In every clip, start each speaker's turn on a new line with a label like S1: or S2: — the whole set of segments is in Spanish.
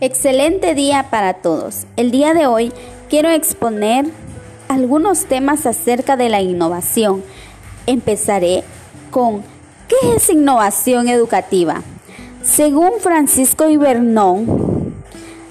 S1: Excelente día para todos. El día de hoy quiero exponer algunos temas acerca de la innovación. Empezaré con ¿qué es innovación educativa? Según Francisco Ibernón,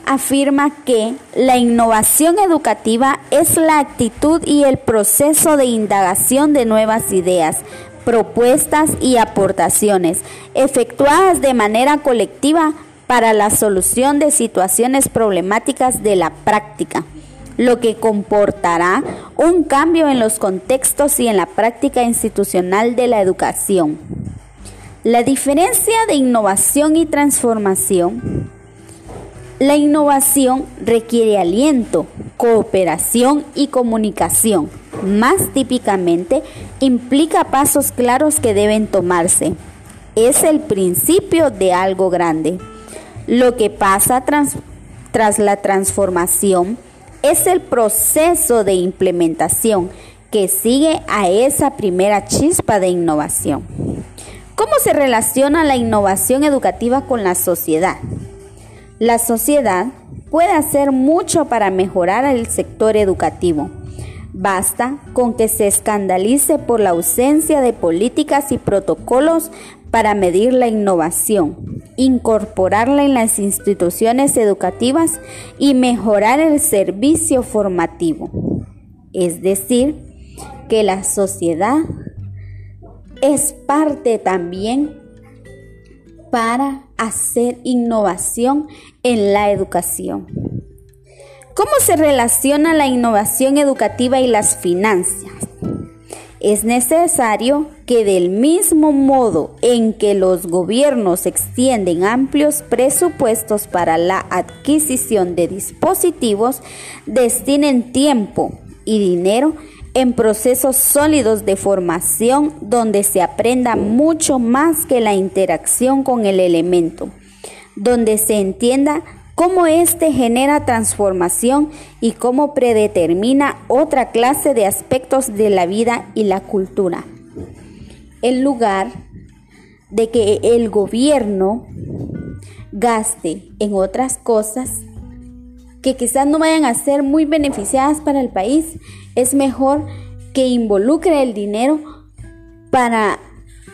S1: afirma que la innovación educativa es la actitud y el proceso de indagación de nuevas ideas, propuestas y aportaciones efectuadas de manera colectiva para la solución de situaciones problemáticas de la práctica, lo que comportará un cambio en los contextos y en la práctica institucional de la educación. La diferencia de innovación y transformación. La innovación requiere aliento, cooperación y comunicación. Más típicamente, implica pasos claros que deben tomarse. Es el principio de algo grande. Lo que pasa tras, la transformación es el proceso de implementación que sigue a esa primera chispa de innovación. ¿Cómo se relaciona la innovación educativa con la sociedad? La sociedad puede hacer mucho para mejorar el sector educativo. Basta con que se escandalice por la ausencia de políticas y protocolos para medir la innovación, incorporarla en las instituciones educativas y mejorar el servicio formativo. Es decir, que la sociedad es parte también para hacer innovación en la educación. ¿Cómo se relaciona la innovación educativa y las finanzas? Es necesario que del mismo modo en que los gobiernos extienden amplios presupuestos para la adquisición de dispositivos, destinen tiempo y dinero en procesos sólidos de formación donde se aprenda mucho más que la interacción con el elemento, donde se entienda cómo éste genera transformación y cómo predetermina otra clase de aspectos de la vida y la cultura. En lugar de que el gobierno gaste en otras cosas que quizás no vayan a ser muy beneficiadas para el país, es mejor que involucre el dinero para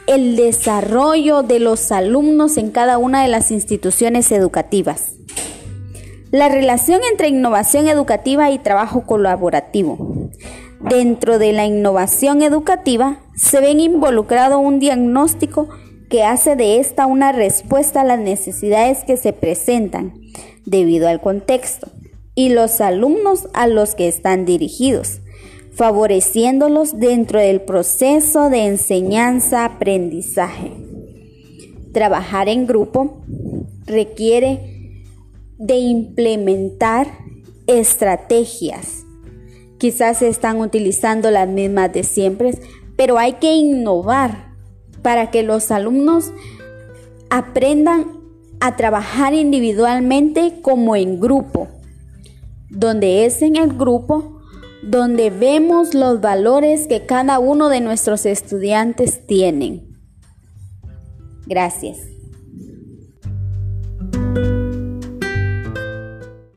S1: el desarrollo de los alumnos en cada una de las instituciones educativas. La relación entre innovación educativa y trabajo colaborativo. Dentro de la innovación educativa se ven involucrado un diagnóstico que hace de esta una respuesta a las necesidades que se presentan debido al contexto y los alumnos a los que están dirigidos, favoreciéndolos dentro del proceso de enseñanza-aprendizaje. Trabajar en grupo requiere de implementar estrategias. Quizás se están utilizando las mismas de siempre, pero hay que innovar para que los alumnos aprendan a trabajar individualmente como en grupo, donde es en el grupo donde vemos los valores que cada uno de nuestros estudiantes tienen. Gracias.